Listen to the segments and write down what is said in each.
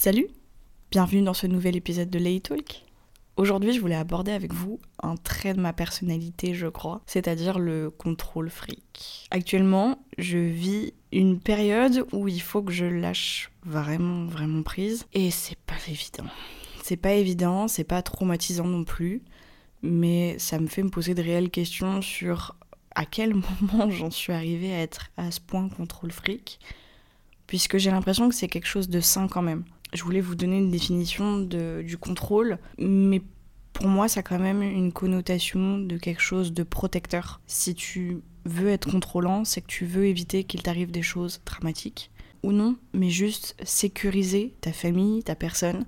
Salut, bienvenue dans ce nouvel épisode de Lay Talk. Aujourd'hui, je voulais aborder avec vous un trait de ma personnalité, je crois, c'est-à-dire le contrôle fric. Actuellement, je vis une période où il faut que je lâche vraiment, vraiment prise, et c'est pas évident. C'est pas évident, c'est pas traumatisant non plus, mais ça me fait me poser de réelles questions sur à quel moment j'en suis arrivée à être à ce point contrôle fric, puisque j'ai l'impression que c'est quelque chose de sain quand même je voulais vous donner une définition du contrôle, mais pour moi, ça a quand même une connotation de quelque chose de protecteur. Si tu veux être contrôlant, c'est que tu veux éviter qu'il t'arrive des choses dramatiques, ou non, mais juste sécuriser ta famille, ta personne.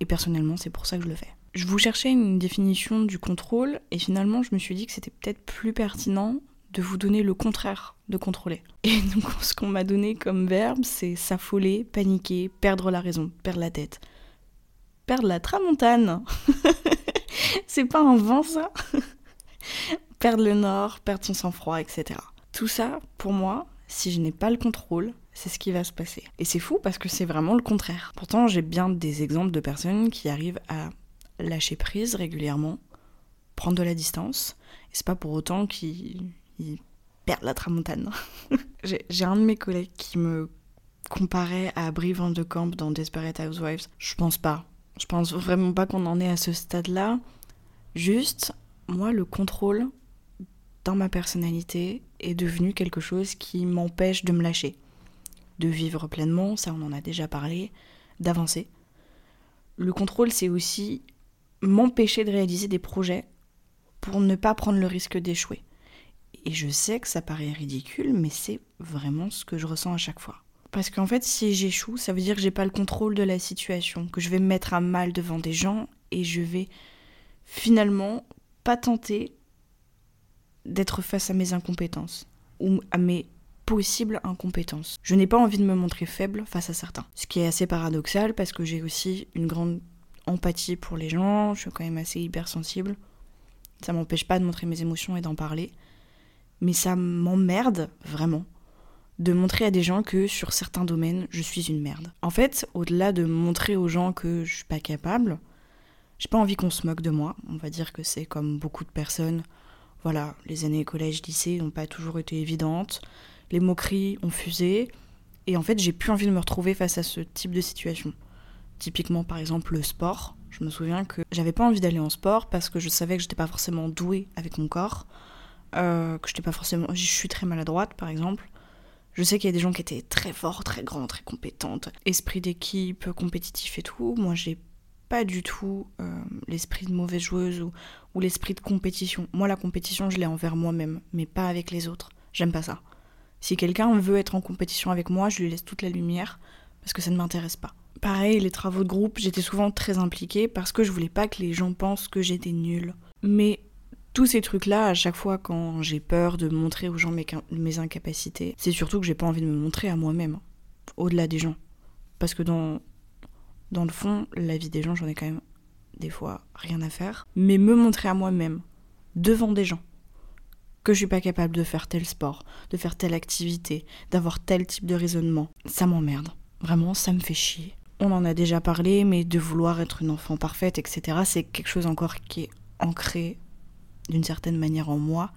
Et personnellement, c'est pour ça que je le fais. Je vous cherchais une définition du contrôle, et finalement, je me suis dit que c'était peut-être plus pertinent de vous donner le contraire de contrôler. Et donc ce qu'on m'a donné comme verbe, c'est s'affoler, paniquer, perdre la raison, perdre la tête. Perdre la tramontane. c'est pas un vent ça Perdre le nord, perdre son sang-froid, etc. Tout ça, pour moi, si je n'ai pas le contrôle, c'est ce qui va se passer. Et c'est fou parce que c'est vraiment le contraire. Pourtant, j'ai bien des exemples de personnes qui arrivent à lâcher prise régulièrement, prendre de la distance. Et c'est pas pour autant qu'ils il perd la tramontane. J'ai un de mes collègues qui me comparait à Brie Van de Camp dans Desperate Housewives. Je pense pas. Je pense vraiment pas qu'on en est à ce stade-là. Juste, moi, le contrôle dans ma personnalité est devenu quelque chose qui m'empêche de me lâcher, de vivre pleinement, ça on en a déjà parlé, d'avancer. Le contrôle, c'est aussi m'empêcher de réaliser des projets pour ne pas prendre le risque d'échouer. Et je sais que ça paraît ridicule, mais c'est vraiment ce que je ressens à chaque fois. Parce qu'en fait, si j'échoue, ça veut dire que j'ai pas le contrôle de la situation, que je vais me mettre à mal devant des gens et je vais finalement pas tenter d'être face à mes incompétences ou à mes possibles incompétences. Je n'ai pas envie de me montrer faible face à certains. Ce qui est assez paradoxal parce que j'ai aussi une grande empathie pour les gens, je suis quand même assez hypersensible. Ça m'empêche pas de montrer mes émotions et d'en parler mais ça m'emmerde vraiment de montrer à des gens que sur certains domaines, je suis une merde. En fait, au-delà de montrer aux gens que je suis pas capable, j'ai pas envie qu'on se moque de moi. On va dire que c'est comme beaucoup de personnes. Voilà, les années collège-lycée n'ont pas toujours été évidentes. Les moqueries ont fusé. Et en fait, j'ai plus envie de me retrouver face à ce type de situation. Typiquement, par exemple, le sport. Je me souviens que j'avais pas envie d'aller en sport parce que je savais que j'étais pas forcément douée avec mon corps. Euh, que je pas forcément. Je suis très maladroite, par exemple. Je sais qu'il y a des gens qui étaient très forts, très grands, très compétentes. Esprit d'équipe, compétitif et tout. Moi, j'ai pas du tout euh, l'esprit de mauvaise joueuse ou, ou l'esprit de compétition. Moi, la compétition, je l'ai envers moi-même, mais pas avec les autres. J'aime pas ça. Si quelqu'un veut être en compétition avec moi, je lui laisse toute la lumière parce que ça ne m'intéresse pas. Pareil, les travaux de groupe, j'étais souvent très impliquée parce que je voulais pas que les gens pensent que j'étais nulle. Mais tous ces trucs-là, à chaque fois quand j'ai peur de montrer aux gens mes, incapacités, c'est surtout que j'ai pas envie de me montrer à moi-même, au-delà des gens. Parce que dans, dans le fond, la vie des gens, j'en ai quand même des fois rien à faire. Mais me montrer à moi-même, devant des gens, que je suis pas capable de faire tel sport, de faire telle activité, d'avoir tel type de raisonnement, ça m'emmerde. Vraiment, ça me fait chier. On en a déjà parlé, mais de vouloir être une enfant parfaite, etc., c'est quelque chose encore qui est ancré d'une certaine manière en moi,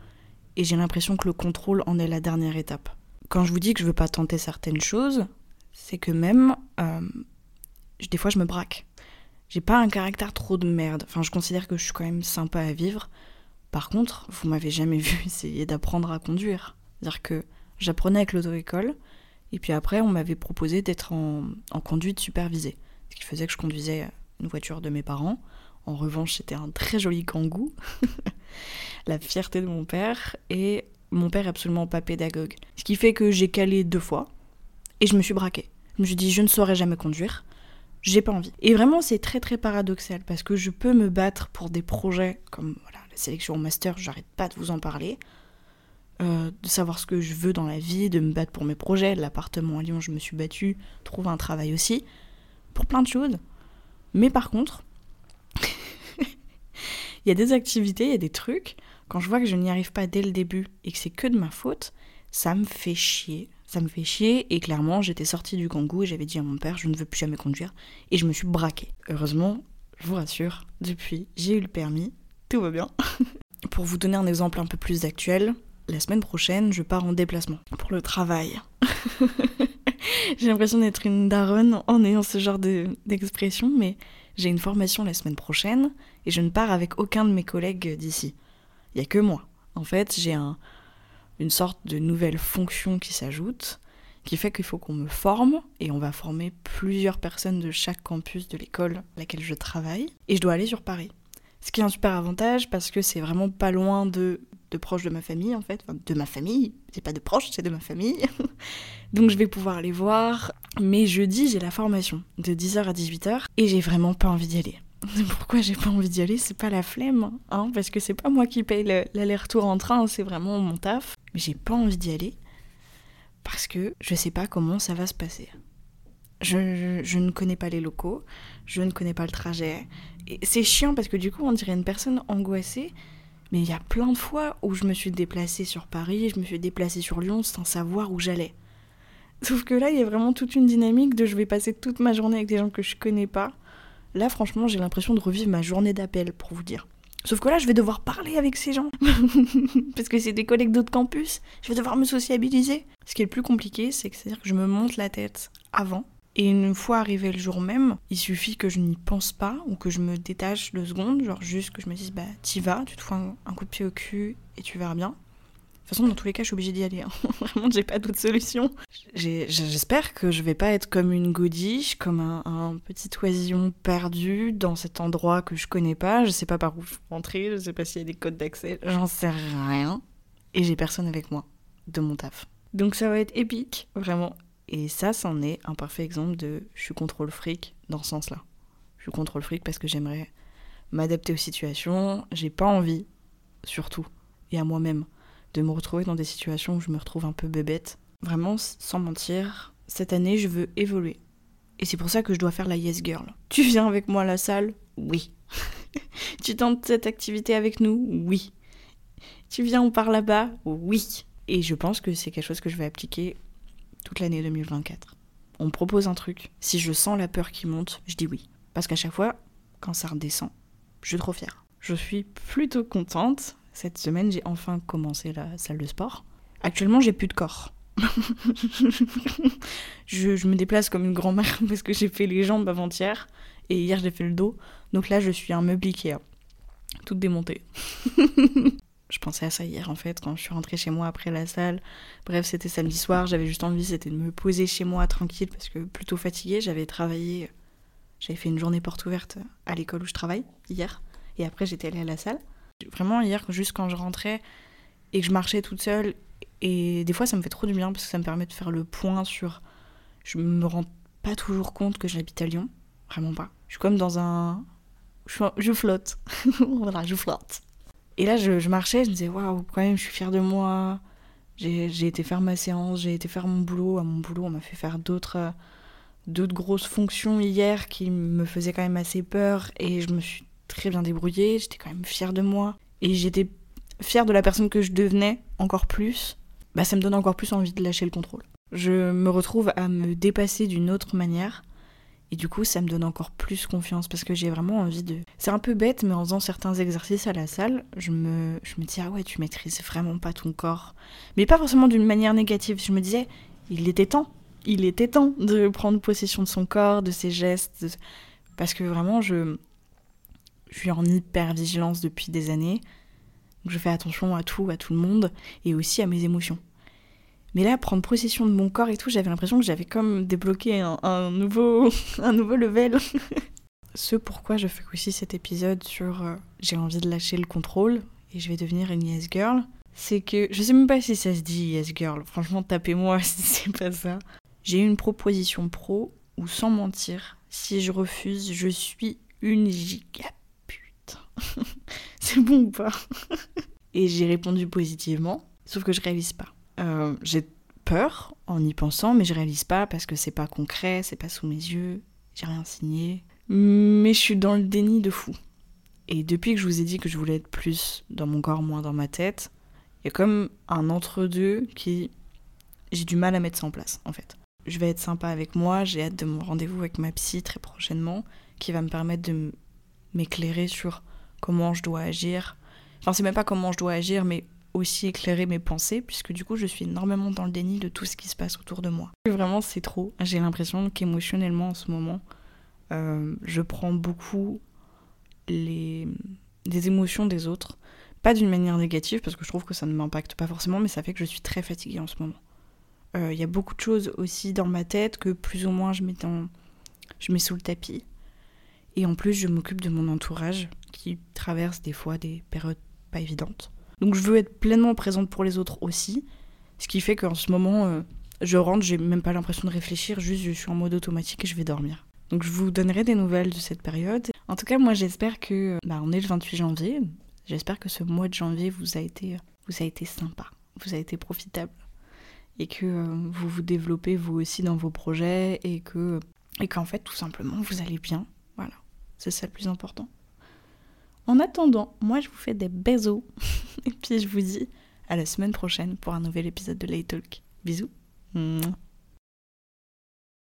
et j'ai l'impression que le contrôle en est la dernière étape. Quand je vous dis que je veux pas tenter certaines choses, c'est que même euh, des fois je me braque. J'ai pas un caractère trop de merde. Enfin, je considère que je suis quand même sympa à vivre. Par contre, vous m'avez jamais vu essayer d'apprendre à conduire. C'est-à-dire que j'apprenais avec l'auto-école, et puis après, on m'avait proposé d'être en, en conduite supervisée. Ce qui faisait que je conduisais une voiture de mes parents. En revanche, c'était un très joli kangou. la fierté de mon père. Et mon père absolument pas pédagogue. Ce qui fait que j'ai calé deux fois. Et je me suis braquée. Je me suis dit, je ne saurais jamais conduire. J'ai pas envie. Et vraiment, c'est très très paradoxal parce que je peux me battre pour des projets comme voilà, la sélection au master, j'arrête pas de vous en parler. Euh, de savoir ce que je veux dans la vie, de me battre pour mes projets. L'appartement à Lyon, je me suis battue. Trouver un travail aussi. Pour plein de choses. Mais par contre, il y a des activités, il y a des trucs, quand je vois que je n'y arrive pas dès le début et que c'est que de ma faute, ça me fait chier. Ça me fait chier et clairement j'étais sortie du kangou et j'avais dit à mon père je ne veux plus jamais conduire et je me suis braquée. Heureusement, je vous rassure, depuis j'ai eu le permis, tout va bien. pour vous donner un exemple un peu plus actuel, la semaine prochaine je pars en déplacement pour le travail. j'ai l'impression d'être une daronne en ayant ce genre d'expression mais j'ai une formation la semaine prochaine et je ne pars avec aucun de mes collègues d'ici. Il n'y a que moi. En fait, j'ai un, une sorte de nouvelle fonction qui s'ajoute, qui fait qu'il faut qu'on me forme, et on va former plusieurs personnes de chaque campus de l'école à laquelle je travaille, et je dois aller sur Paris. Ce qui est un super avantage parce que c'est vraiment pas loin de, de proches de ma famille en fait, de ma famille, c'est pas de proches, c'est de ma famille. Donc je vais pouvoir les voir. Mais jeudi, j'ai la formation de 10h à 18h et j'ai vraiment pas envie d'y aller. Pourquoi j'ai pas envie d'y aller? C'est pas la flemme, hein, parce que c'est pas moi qui paye l'aller-retour en train, c'est vraiment mon taf. Mais j'ai pas envie d'y aller parce que je sais pas comment ça va se passer. Je, je, ne connais pas les locaux, je ne connais pas le trajet. Et c'est chiant parce que du coup, on dirait une personne angoissée. Mais il y a plein de fois où je me suis déplacée sur Paris, je me suis déplacée sur Lyon sans savoir où j'allais. Sauf que là, il y a vraiment toute une dynamique de je vais passer toute ma journée avec des gens que je connais pas Là, franchement, j'ai l'impression de revivre ma journée d'appel, pour vous dire. Sauf que là, je vais devoir parler avec ces gens. Parce que c'est des collègues d'autres campus. Je vais devoir me sociabiliser. Ce qui est le plus compliqué, c'est que, c'est-à-dire que je me monte la tête avant. Et une fois arrivé le jour même, il suffit que je n'y pense pas ou que je me détache deux secondes, genre juste que je me dise bah t'y vas, tu te fous un coup de pied au cul et tu verras bien. De toute façon, dans tous les cas, je suis obligée d'y aller. Hein. Vraiment, j'ai pas d'autre solution. J'espère que je vais pas être comme une godiche, comme un, petit oisillon perdu dans cet endroit que je connais pas. Je sais pas par où rentrer, je sais pas s'il y a des codes d'accès, j'en sais rien. Et j'ai personne avec moi de mon taf. Donc ça va être épique, vraiment. Et ça, c'en est un parfait exemple de je suis contrôle fric dans ce sens-là. Je suis contrôle fric parce que j'aimerais m'adapter aux situations, j'ai pas envie, surtout, et à moi-même de me retrouver dans des situations où je me retrouve un peu bébête. Vraiment, sans mentir, cette année, je veux évoluer. Et c'est pour ça que je dois faire la Yes Girl. Tu viens avec moi à la salle? Oui. tu tentes cette activité avec nous? Oui. Tu viens, on part là-bas? Oui. Et je pense que c'est quelque chose que je vais appliquer toute l'année 2024. On me propose un truc. Si je sens la peur qui monte, je dis oui. Parce qu'à chaque fois, quand ça redescend, je suis trop fière. Je suis plutôt contente cette semaine, j'ai enfin commencé la salle de sport. Actuellement, j'ai plus de corps. je, me déplace comme une grand-mère parce que j'ai fait les jambes avant-hier et hier j'ai fait le dos. Donc là, je suis un meuble Ikea, toute démontée. je pensais à ça hier en fait quand je suis rentrée chez moi après la salle. Bref, c'était samedi soir, j'avais juste envie, c'était de me poser chez moi tranquille parce que plutôt fatiguée, j'avais travaillé, j'avais fait une journée porte ouverte à l'école où je travaille hier et après j'étais allée à la salle. Vraiment, hier, juste quand je rentrais et que je marchais toute seule, et des fois, ça me fait trop du bien parce que ça me permet de faire le point sur. Je me rends pas toujours compte que j'habite à Lyon. Vraiment pas. Je suis comme dans un. Je, flotte. voilà, je flotte. Et là, je, marchais, je me disais, waouh, quand même, je suis fière de moi. J'ai été faire ma séance, j'ai été faire mon boulot. À mon boulot, on m'a fait faire d'autres d'autres grosses fonctions hier qui me faisaient quand même assez peur et je me suis très bien débrouillée, j'étais quand même fière de moi. Et j'étais fière de la personne que je devenais encore plus. Bah, ça me donne encore plus envie de lâcher le contrôle. Je me retrouve à me dépasser d'une autre manière. Et du coup, ça me donne encore plus confiance parce que j'ai vraiment envie de. C'est un peu bête, mais en faisant certains exercices à la salle, je me, je me dis, ah ouais, tu maîtrises vraiment pas ton corps. Mais pas forcément d'une manière négative. Je me disais, il était temps. Il était temps de prendre possession de son corps, de ses gestes. Parce que vraiment, je, je suis en hyper vigilance depuis des années. je fais attention à tout, à tout le monde et aussi à mes émotions. Mais là, prendre possession de mon corps et tout, j'avais l'impression que j'avais comme débloqué un, nouveau, un nouveau level. Ce pourquoi je fais aussi cet épisode sur euh, j'ai envie de lâcher le contrôle et je vais devenir une yes girl, c'est que je sais même pas si ça se dit yes girl. Franchement, tapez-moi si c'est pas ça. J'ai une proposition pro où sans mentir, si je refuse, je suis une giga c'est bon ou pas? Et j'ai répondu positivement, sauf que je réalise pas. Euh, j'ai peur en y pensant, mais je réalise pas parce que c'est pas concret, c'est pas sous mes yeux, j'ai rien signé. Mais je suis dans le déni de fou. Et depuis que je vous ai dit que je voulais être plus dans mon corps, moins dans ma tête, il y a comme un entre-deux qui. j'ai du mal à mettre ça en place en fait. Je vais être sympa avec moi, j'ai hâte de mon rendez-vous avec ma psy très prochainement, qui va me permettre de m'éclairer sur comment je dois agir. Enfin, c'est même pas comment je dois agir, mais aussi éclairer mes pensées, puisque du coup, je suis énormément dans le déni de tout ce qui se passe autour de moi. Vraiment, c'est trop. J'ai l'impression qu'émotionnellement, en ce moment, euh, je prends beaucoup les, des émotions des autres. Pas d'une manière négative, parce que je trouve que ça ne m'impacte pas forcément, mais ça fait que je suis très fatiguée en ce moment. Euh, il y a beaucoup de choses aussi dans ma tête que plus ou moins je mets, je mets sous le tapis. Et en plus, je m'occupe de mon entourage qui traverse des fois des périodes pas évidentes. Donc je veux être pleinement présente pour les autres aussi. Ce qui fait qu'en ce moment, euh, je rentre, j'ai même pas l'impression de réfléchir, juste je suis en mode automatique et je vais dormir. Donc je vous donnerai des nouvelles de cette période. En tout cas, moi j'espère que. Bah, on est le 28 janvier. J'espère que ce mois de janvier vous a été, vous a été sympa, vous a été profitable. Et que euh, vous vous développez vous aussi dans vos projets et que. Et qu'en fait, tout simplement, vous allez bien. Voilà. C'est ça le plus important. En attendant, moi je vous fais des bisous. et puis je vous dis à la semaine prochaine pour un nouvel épisode de Lay Talk. Bisous.